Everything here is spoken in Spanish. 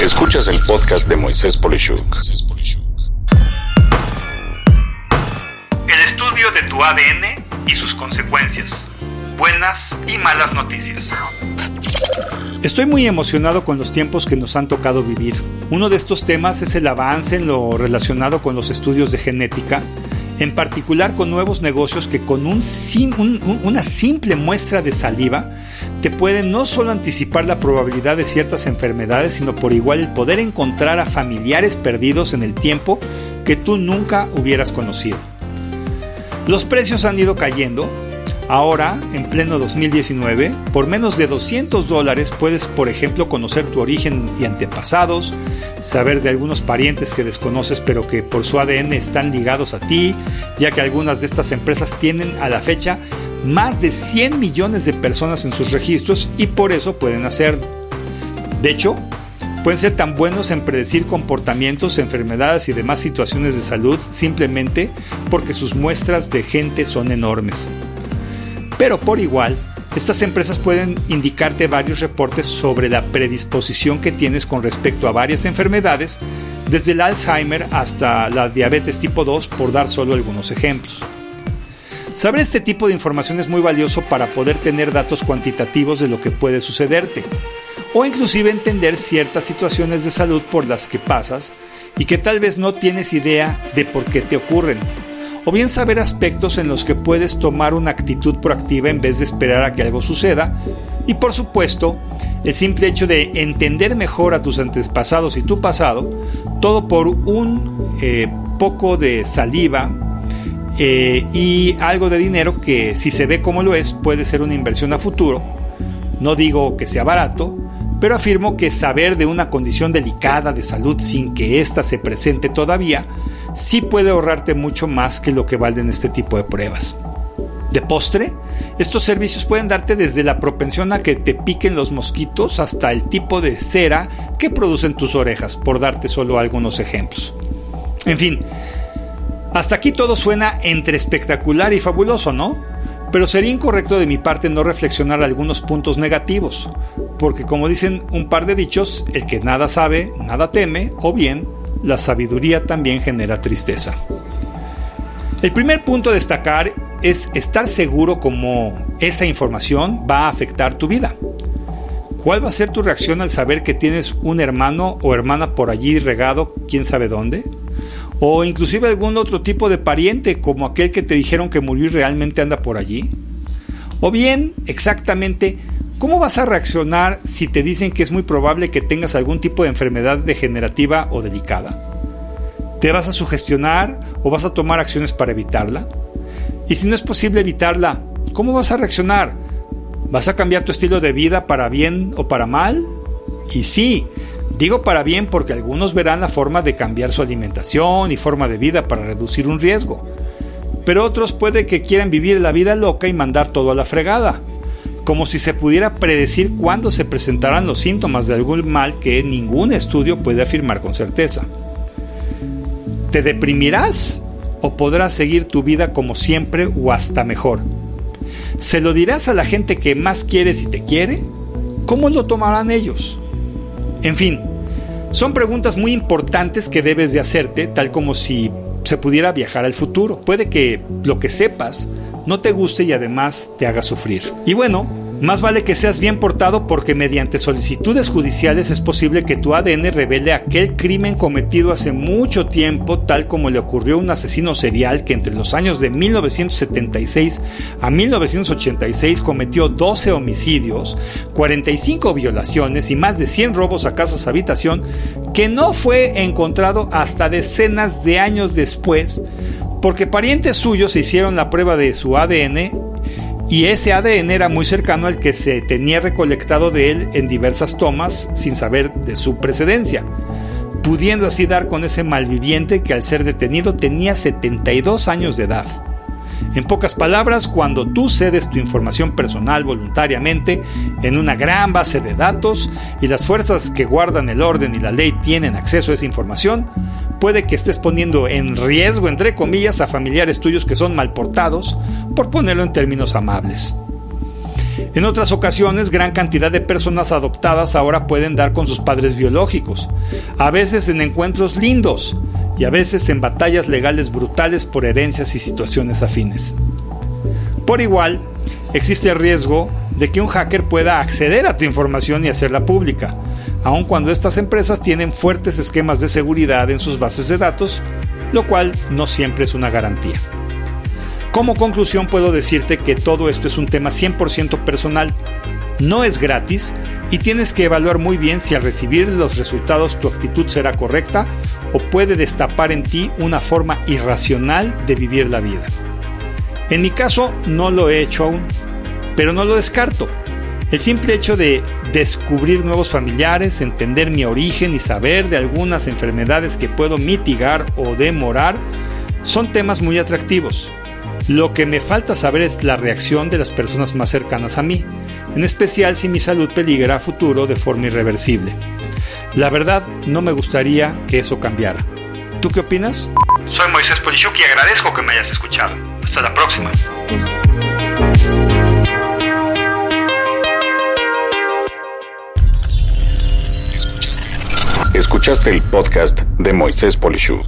Escuchas el podcast de Moisés Polishuk. El estudio de tu ADN y sus consecuencias. Buenas y malas noticias. Estoy muy emocionado con los tiempos que nos han tocado vivir. Uno de estos temas es el avance en lo relacionado con los estudios de genética, en particular con nuevos negocios que con un una simple muestra de saliva te pueden no solo anticipar la probabilidad de ciertas enfermedades, sino por igual el poder encontrar a familiares perdidos en el tiempo que tú nunca hubieras conocido. Los precios han ido cayendo Ahora, en pleno 2019, por menos de 200 dólares puedes, por ejemplo, conocer tu origen y antepasados, saber de algunos parientes que desconoces pero que por su ADN están ligados a ti, ya que algunas de estas empresas tienen a la fecha más de 100 millones de personas en sus registros y por eso pueden hacer. De hecho, pueden ser tan buenos en predecir comportamientos, enfermedades y demás situaciones de salud simplemente porque sus muestras de gente son enormes. Pero por igual, estas empresas pueden indicarte varios reportes sobre la predisposición que tienes con respecto a varias enfermedades, desde el Alzheimer hasta la diabetes tipo 2, por dar solo algunos ejemplos. Saber este tipo de información es muy valioso para poder tener datos cuantitativos de lo que puede sucederte, o inclusive entender ciertas situaciones de salud por las que pasas y que tal vez no tienes idea de por qué te ocurren, o bien saber aspectos en los que puedes tomar una actitud proactiva en vez de esperar a que algo suceda, y por supuesto, el simple hecho de entender mejor a tus antepasados y tu pasado, todo por un eh, poco de saliva eh, y algo de dinero que si se ve como lo es puede ser una inversión a futuro. No digo que sea barato, pero afirmo que saber de una condición delicada de salud sin que ésta se presente todavía sí puede ahorrarte mucho más que lo que valen este tipo de pruebas. De postre, estos servicios pueden darte desde la propensión a que te piquen los mosquitos hasta el tipo de cera que producen tus orejas, por darte solo algunos ejemplos. En fin, hasta aquí todo suena entre espectacular y fabuloso, ¿no? Pero sería incorrecto de mi parte no reflexionar algunos puntos negativos, porque como dicen un par de dichos, el que nada sabe, nada teme, o bien, la sabiduría también genera tristeza. El primer punto a destacar es estar seguro cómo esa información va a afectar tu vida. ¿Cuál va a ser tu reacción al saber que tienes un hermano o hermana por allí regado, quién sabe dónde? O inclusive algún otro tipo de pariente como aquel que te dijeron que murió y realmente anda por allí. O bien, exactamente, ¿Cómo vas a reaccionar si te dicen que es muy probable que tengas algún tipo de enfermedad degenerativa o delicada? ¿Te vas a sugestionar o vas a tomar acciones para evitarla? Y si no es posible evitarla, ¿cómo vas a reaccionar? ¿Vas a cambiar tu estilo de vida para bien o para mal? Y sí, digo para bien porque algunos verán la forma de cambiar su alimentación y forma de vida para reducir un riesgo. Pero otros puede que quieran vivir la vida loca y mandar todo a la fregada como si se pudiera predecir cuándo se presentarán los síntomas de algún mal que ningún estudio puede afirmar con certeza. ¿Te deprimirás o podrás seguir tu vida como siempre o hasta mejor? ¿Se lo dirás a la gente que más quieres y te quiere? ¿Cómo lo tomarán ellos? En fin, son preguntas muy importantes que debes de hacerte, tal como si se pudiera viajar al futuro. Puede que lo que sepas no te guste y además te haga sufrir. Y bueno, más vale que seas bien portado porque mediante solicitudes judiciales es posible que tu ADN revele aquel crimen cometido hace mucho tiempo, tal como le ocurrió a un asesino serial que entre los años de 1976 a 1986 cometió 12 homicidios, 45 violaciones y más de 100 robos a casas habitación, que no fue encontrado hasta decenas de años después, porque parientes suyos hicieron la prueba de su ADN y ese ADN era muy cercano al que se tenía recolectado de él en diversas tomas sin saber de su precedencia, pudiendo así dar con ese malviviente que al ser detenido tenía 72 años de edad. En pocas palabras, cuando tú cedes tu información personal voluntariamente en una gran base de datos y las fuerzas que guardan el orden y la ley tienen acceso a esa información, puede que estés poniendo en riesgo, entre comillas, a familiares tuyos que son mal portados, por ponerlo en términos amables. En otras ocasiones, gran cantidad de personas adoptadas ahora pueden dar con sus padres biológicos, a veces en encuentros lindos y a veces en batallas legales brutales por herencias y situaciones afines. Por igual, existe el riesgo de que un hacker pueda acceder a tu información y hacerla pública, aun cuando estas empresas tienen fuertes esquemas de seguridad en sus bases de datos, lo cual no siempre es una garantía. Como conclusión puedo decirte que todo esto es un tema 100% personal, no es gratis y tienes que evaluar muy bien si al recibir los resultados tu actitud será correcta o puede destapar en ti una forma irracional de vivir la vida. En mi caso no lo he hecho aún, pero no lo descarto. El simple hecho de descubrir nuevos familiares, entender mi origen y saber de algunas enfermedades que puedo mitigar o demorar son temas muy atractivos. Lo que me falta saber es la reacción de las personas más cercanas a mí, en especial si mi salud peligra a futuro de forma irreversible. La verdad, no me gustaría que eso cambiara. ¿Tú qué opinas? Soy Moisés Polishuk y agradezco que me hayas escuchado. Hasta la próxima. Escuchaste el podcast de Moisés Polishuk.